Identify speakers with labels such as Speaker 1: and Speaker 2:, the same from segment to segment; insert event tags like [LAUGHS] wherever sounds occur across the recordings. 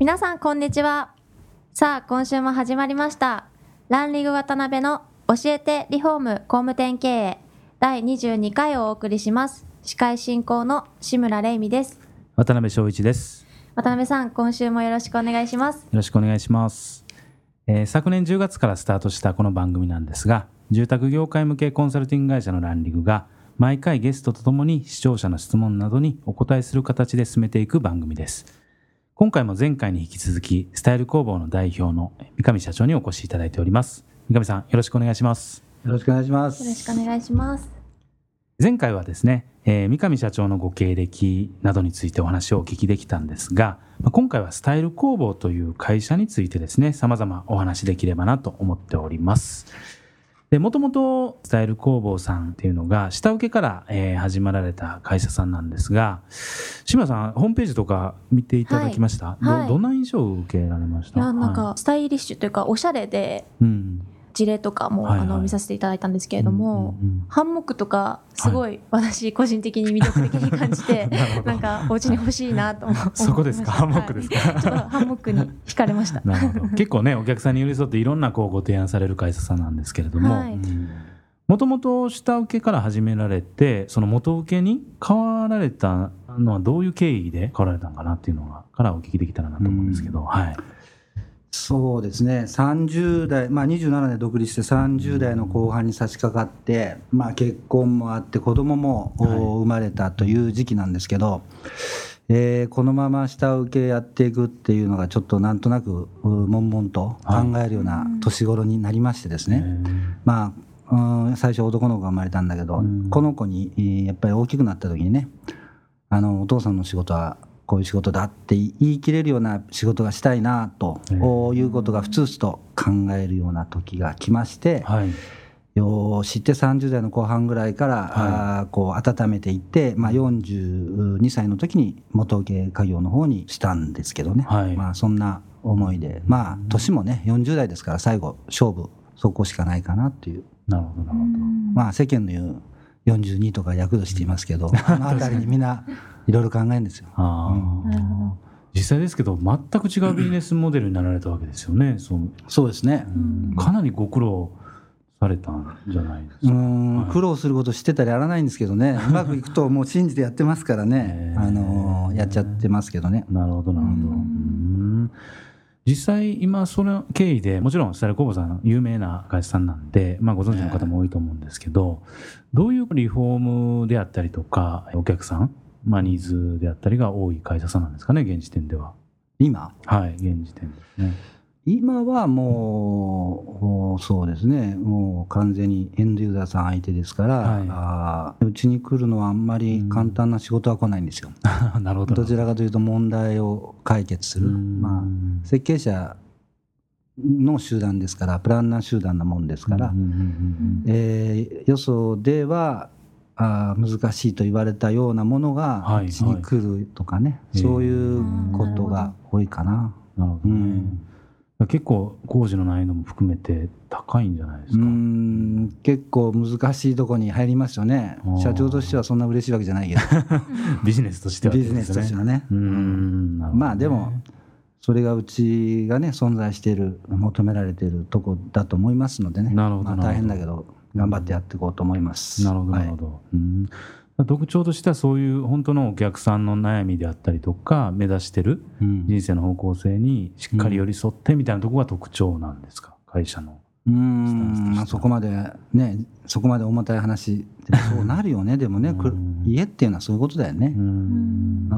Speaker 1: 皆さんこんにちは。さあ今週も始まりました。ランリグ渡辺の教えてリフォーム工務店経営。第22回をお送りします。司会進行の志村玲美です。
Speaker 2: 渡辺翔一です。
Speaker 1: 渡辺さん今週もよろしくお願いします。よ
Speaker 2: ろしくお願いします、えー、昨年10月からスタートしたこの番組なんですが住宅業界向けコンサルティング会社のランリグが毎回ゲストとともに視聴者の質問などにお答えする形で進めていく番組です今回も前回に引き続き、スタイル工房の代表の三上社長にお越しいただいております。三上さん、よろしくお願いします。
Speaker 3: よろしくお願いします。
Speaker 1: よろしくお願いします。
Speaker 2: 前回はですね、えー、三上社長のご経歴などについてお話をお聞きできたんですが、今回はスタイル工房という会社についてですね、様々お話できればなと思っております。で、もともとスタイル工房さんっていうのが、下請けから、えー、始まられた会社さんなんですが、志村さん、ホームページとか見ていただきました、はい。はい、どどんな印象を受けられました？い
Speaker 1: や、なんか、スタイリッシュというか、おしゃれで、うん事例とかも、はいはい、あの見させていただいたんですけれども、うんうんうん、ハンモックとかすごい私個人的に魅力的に感じて、[LAUGHS] はい、なんかお家に欲しいなと思って
Speaker 2: そこですか？ハンモックですか、はい、
Speaker 1: ちょっとハンモックに惹かれました。[LAUGHS]
Speaker 2: 結構ねお客さんに寄り添っていろんなこうご提案される会社さんなんですけれども、もともと下請けから始められてその元請けに変わられたのはどういう経緯で変わられたのかなっていうのがからお聞きできたらなと思うんですけど、はい
Speaker 3: そうですね。30代、まあ、27年独立して30代の後半に差し掛かって、まあ、結婚もあって子供も生まれたという時期なんですけど、はい、えー、このまま下請けやっていくっていうのがちょっとなんとなく悶々と考えるような年頃になりましてですね、はい、まあ、うん、最初男の子が生まれたんだけど、この子にやっぱり大きくなった時にねあのお父さんの仕事はこういう仕事だって言い切れるような仕事がしたいなということがふつふつと考えるような時が来まして、はい、よ知って30代の後半ぐらいから、はい、あこう温めていって、まあ、42歳の時に元請け家業の方にしたんですけどね、はい、まあ、そんな思いで。まあ年もね40代ですから最後勝負そこしかないかなっていう。
Speaker 2: なるほどなるほど。
Speaker 3: まあ世間の言う42とか躍動していますけど、[LAUGHS] あの辺りにみんないろいろ考えるんですよ。
Speaker 2: 実際ですけど全く違うビジネスモデルになられたわけですよね。
Speaker 3: そうそうですね、
Speaker 2: かなりご苦労されたんじゃないですか。
Speaker 3: はい、苦労すること知ってたらやらないんですけどね。[LAUGHS] うまくいくともう信じてやってますからね。あのやっちゃってますけどね。
Speaker 2: なるほどなるほど。実際今その経緯でもちろんスタイル工房さん有名な会社さんなんで、まあ、ご存知の方も多いと思うんですけど、どういうリフォームであったりとかお客さんまあ、ニーズであったりが多い会社さんなんですかね、現時点では。
Speaker 3: 今？
Speaker 2: はい、現時点ですね。
Speaker 3: 今はもう、そうですね、もう完全にエンドユーザーさん相手ですから、はい、うちに来るのはあんまり簡単な仕事は来ないんですよ。[LAUGHS]
Speaker 2: なるほど。
Speaker 3: どちらかというと問題を解決する、まあ、設計者の集団ですからプランナー集団なもんですから、えー、よそではあ難しいと言われたようなものがうちに来るとかね、はいはい、そういうことが多いかな。
Speaker 2: なるほどね、うん、結構工事の難易度も含めて高いんじゃないですか。うん
Speaker 3: 結構難しいところに入りますよね。社長としてはそんな嬉しいわけじゃないけど。[LAUGHS]
Speaker 2: ビジネスとしては、
Speaker 3: ね、ビジネスとしてはね。うん。まあでもそれがうちがね存在している求められているとこだと思いますのでね。なるほど、まあ、大変だけど頑張ってやっていこうと思います。
Speaker 2: なるほど、なるほど。うん特徴としてはそういう本当のお客さんの悩みであったりとか目指してる人生の方向性にしっかり寄り添ってみたいなところが特徴なんですか？会社の。
Speaker 3: うん。まあ、そこまでねそこまで重たい話そうなるよね。でもね家っていうのはそういうことだよね。うん。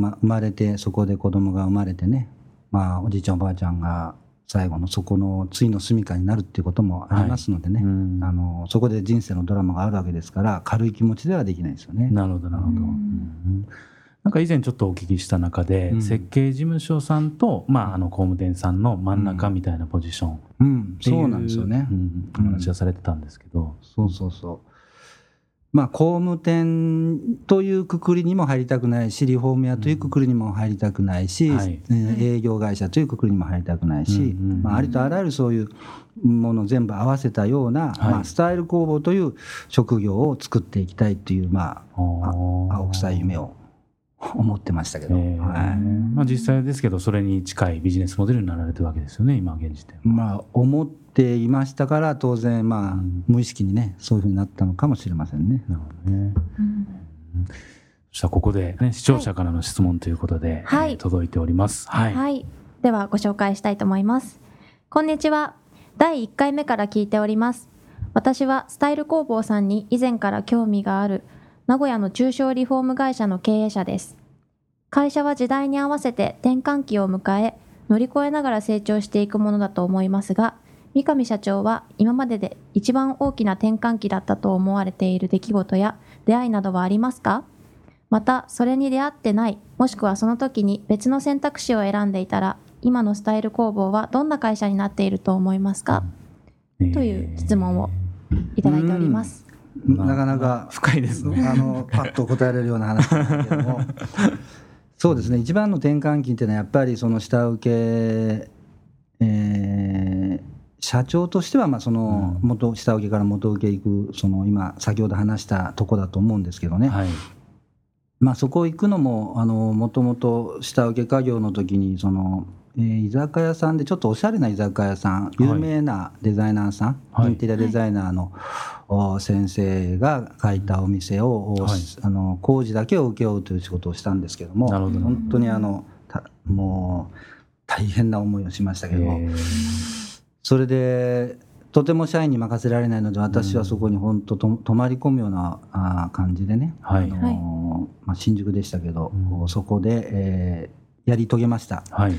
Speaker 3: まあ、生まれてそこで子供が生まれてね、まあ、おじいちゃんおばあちゃんが最後のそこの対の住みかになるっていうこともありますのでね、はい、あのそこで人生のドラマがあるわけですから軽い気持ちではできないですよね。
Speaker 2: なるほどなるほど、うん。なんか以前ちょっとお聞きした中で、
Speaker 3: うん。
Speaker 2: 設計事務所さんと、まあ、あの工務店さんの真ん中みたいなポジションっ
Speaker 3: うん、そうなんですよね。
Speaker 2: うん。お話はされてたんですけど、
Speaker 3: そうそうそう。まあ、工務店というくくりにも入りたくないし、リフォーム屋というくくりにも入りたくないし、
Speaker 2: はい。
Speaker 3: えー営業会社というくくりにも入りたくないし、
Speaker 2: うんうんうん
Speaker 3: まあ、ありとあらゆるそういうものを全部合わせたような、
Speaker 2: はい。
Speaker 3: まあ、スタイル工房という職業を作っていきたいという、まあ、あ青臭い夢を思ってましたけど、
Speaker 2: えー。
Speaker 3: はい。
Speaker 2: まあ、実際ですけどそれに近いビジネスモデルになられてるわけですよね今現時点は。
Speaker 3: まあ、思っていましたから、当然、まあ
Speaker 2: うん。
Speaker 3: 無意識にね、そういうふうになったのかもしれませんね。
Speaker 2: なるほどね。
Speaker 1: うん。
Speaker 2: そしたらここで、ね、視聴者からの質問ということで、
Speaker 1: はい。
Speaker 2: えー届いております。はい、
Speaker 1: はい。ではご紹介したいと思います。こんにちは。第1回目から聞いております。私はスタイル工房さんに以前から興味がある名古屋の中小リフォーム会社の経営者です。会社は時代に合わせて転換期を迎え、乗り越えながら成長していくものだと思いますが、三上社長は今までで一番大きな転換期だったと思われている出来事や出会いなどはありますか？またそれに出会ってないもしくはその時に別の選択肢を選んでいたら今のスタイル工房はどんな会社になっていると思いますか、
Speaker 2: えー
Speaker 1: という質問をいただいております。
Speaker 2: まあ
Speaker 3: なかなか
Speaker 2: 深いですね。
Speaker 3: あのパッと答えられるような話なんだけども。[LAUGHS] そうですね。一番の転換期っていうのはやっぱりその下請け、えー社長としてはまあその
Speaker 2: うん。
Speaker 3: 元下請けから元請け行くその今先ほど話したとこだと思うんですけどね、
Speaker 2: はい。
Speaker 3: まあ、そこ行くのももともと下請け家業の時にその、えー居酒屋さんでちょっとおしゃれな居酒屋さん有名なデザイナーさん、
Speaker 2: はい。
Speaker 3: インテリアデザイナーの、お先生が書いたお店を、お
Speaker 2: はい。
Speaker 3: あの工事だけを請け負うという仕事をしたんですけども
Speaker 2: なるほど。
Speaker 3: 本当にあのたもう大変な思いをしましたけど、
Speaker 2: えー。
Speaker 3: それでとても社員に任せられないので私はそこに本当と泊まり込むようなあー感じでね、
Speaker 2: はい。
Speaker 3: あのーまあ、新宿でしたけど、
Speaker 2: うん。
Speaker 3: そこで、えーやり遂げました。
Speaker 2: はい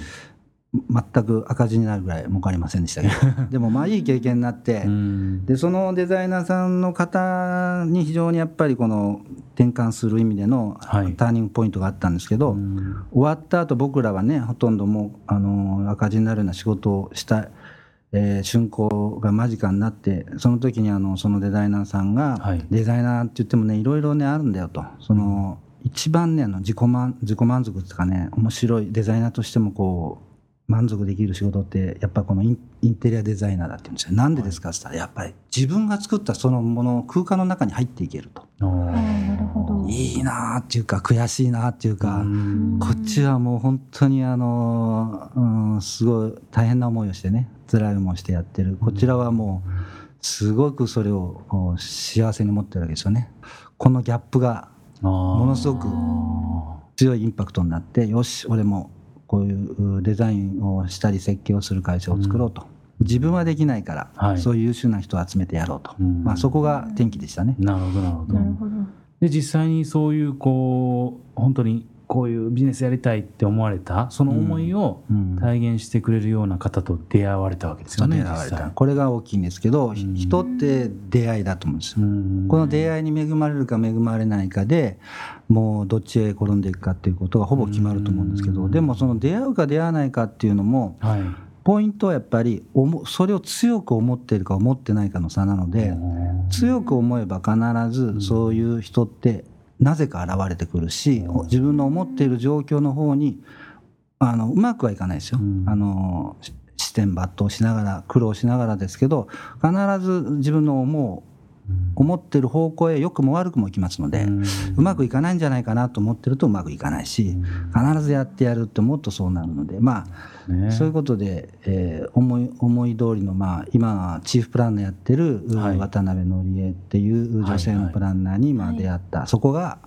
Speaker 3: 全く赤字になるぐらい儲かりませんでしたけど。[LAUGHS] でもまあいい経験になって、
Speaker 2: うん。
Speaker 3: でそのデザイナーさんの方に非常にやっぱりこの転換する意味での
Speaker 2: はい。
Speaker 3: ターニングポイントがあったんですけど、
Speaker 2: うん。
Speaker 3: 終わった後僕らはねほとんどもうあの赤字になるような仕事をした、えー竣工が間近になってその時にあのそのデザイナーさんが、
Speaker 2: はい。
Speaker 3: デザイナーって言ってもねいろいろねあるんだよと。その、一番ねあの自己満自己満足っていうかね面白いデザイナーとしてもこう満足できる仕事ってやっぱこのインテリアデザイナーだって言うんですよ。なんでですかって言ったらやっぱり自分が作ったそのもの空間の中に入っていけると。
Speaker 2: あー
Speaker 1: なるほど。
Speaker 3: いいなっていうか悔しいなっていうか、
Speaker 2: うん。
Speaker 3: こっちはもう本当にあの、うん、すごい大変な思いをしてね辛い思いをしてやってる。こちらはもうすごくそれを幸せに思ってるわけですよね。このギャップが
Speaker 2: も
Speaker 3: ものすごく強いインパクトになってよし俺もこういうデザインをしたり設計をする会社を作ろうと、自分はできないから、
Speaker 2: はい。
Speaker 3: そういう優秀な人を集めてやろうと、
Speaker 2: うん。
Speaker 3: まあ、そこが転機でしたね。
Speaker 2: なるほどなるほど。で実際にそういうこう本当にこういうビジネスやりたいって思われたその思いを
Speaker 3: うん。
Speaker 2: 体現してくれるような方と出会われたわけですよね、
Speaker 3: 出会われこれが大きいんですけど、ひ
Speaker 2: うん。
Speaker 3: 人って出会いだと思うんですよ。
Speaker 2: うん。
Speaker 3: この出会いに恵まれるか恵まれないかでもうどっちへ転んでいくかっていうことがほぼ決まると思うんですけ
Speaker 2: うん。
Speaker 3: どでもその出会うか出会わないかっていうのも
Speaker 2: はい。
Speaker 3: ポイントはやっぱり思それを強く思っているか思ってないかの差なので強く思えば必ずそういう人ってなぜか現れてくるし自分の思っている状況の方にあのうまくはいかないですよ。
Speaker 2: うん。
Speaker 3: あのし視点抜刀しながら苦労しながらですけど必ず自分の思う思ってる方向へ良くも悪くも行きますので、うまくいかないんじゃないかなと思ってるとうまくいかないし、必ずやってやるってもっとそうなるのでまあ、
Speaker 2: ね。
Speaker 3: そういうことで、えー思い思い通りの、まあ、今チーフプランナーやってる、
Speaker 2: はい。
Speaker 3: 渡辺則恵っていう女性のプランナーにまあ出会った、そこが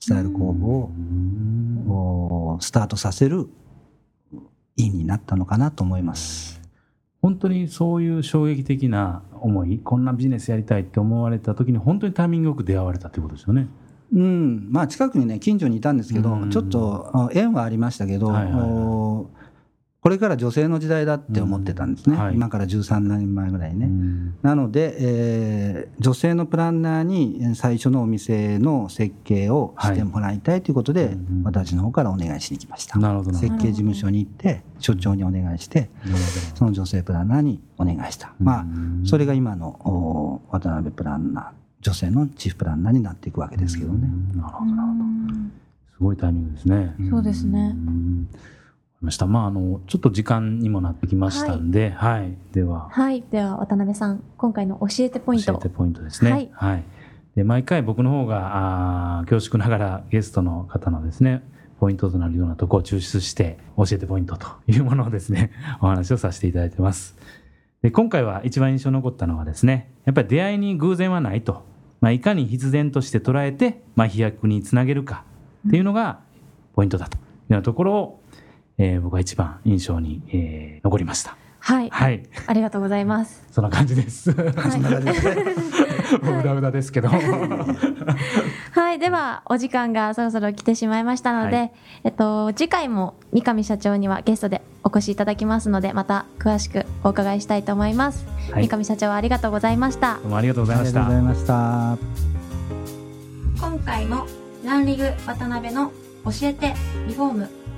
Speaker 3: スタイル工房
Speaker 2: うん。
Speaker 3: をスタートさせる因になったのかなと思います。
Speaker 2: 本当にそういう衝撃的な思いこんなビジネスやりたいって思われた時に本当にタイミングよく出会われたということですよね。
Speaker 3: うん、まあ近くにね近所にいたんですけど、
Speaker 2: うん。
Speaker 3: ちょっとあ縁はありましたけど、
Speaker 2: はいはいはい。
Speaker 3: おこれから女性の時代だって思ってたんですね、
Speaker 2: うん。はい。
Speaker 3: 今から13年前ぐらいね。
Speaker 2: うん。
Speaker 3: なので、えー女性のプランナーに最初のお店の設計をしてもらいたいということで、
Speaker 2: はい。うん
Speaker 3: 私の方からお願いしに来ました。
Speaker 2: なるほど。なるほ
Speaker 3: 設計事務所に行って、所長にお願いして、
Speaker 2: ど。
Speaker 3: その女性プランナーにお願いした。ま
Speaker 2: うん。
Speaker 3: あ、それが今のお渡辺プランナー、女性のチーフプランナーになっていくわけですけどね。
Speaker 2: うん。なるほど。なるほど。すごいタイミングですね。
Speaker 1: そうですね
Speaker 2: ました。まああのちょっと時間にもなってきましたんで、はい、では
Speaker 1: はい。では、渡辺さん、今回の教えてポイント
Speaker 2: 教えてポイントですね。
Speaker 1: はい
Speaker 2: で毎回僕の方があー恐縮ながらゲストの方のですねポイントとなるようなところを抽出して教えてポイントというものをですね [LAUGHS] お話をさせていただいてます。で今回は一番印象に残ったのはですねやっぱり出会いに偶然はないと、まあ、いかに必然として捉えて、まあ、飛躍につなげるかっていうのがポイントだというようなところを、えー僕は一番印象に、えー残りました。
Speaker 1: はい。
Speaker 2: はい、
Speaker 1: ありがとうございます。[LAUGHS]
Speaker 2: そんな感じです。
Speaker 1: はい。[LAUGHS]
Speaker 2: もううだうだですけど。[LAUGHS]
Speaker 1: はい。では、お時間がそろそろ来てしまいましたので、
Speaker 2: はい
Speaker 1: えっと、次回も三上社長にはゲストでお越しいただきますので、また詳しくお伺いしたいと思います。
Speaker 2: はい
Speaker 1: 三上社長ありがとうございました。
Speaker 2: どうもありがとうございました
Speaker 3: ありがとうござ。いました。
Speaker 1: 今回もランリグ渡辺の教えてリフォーム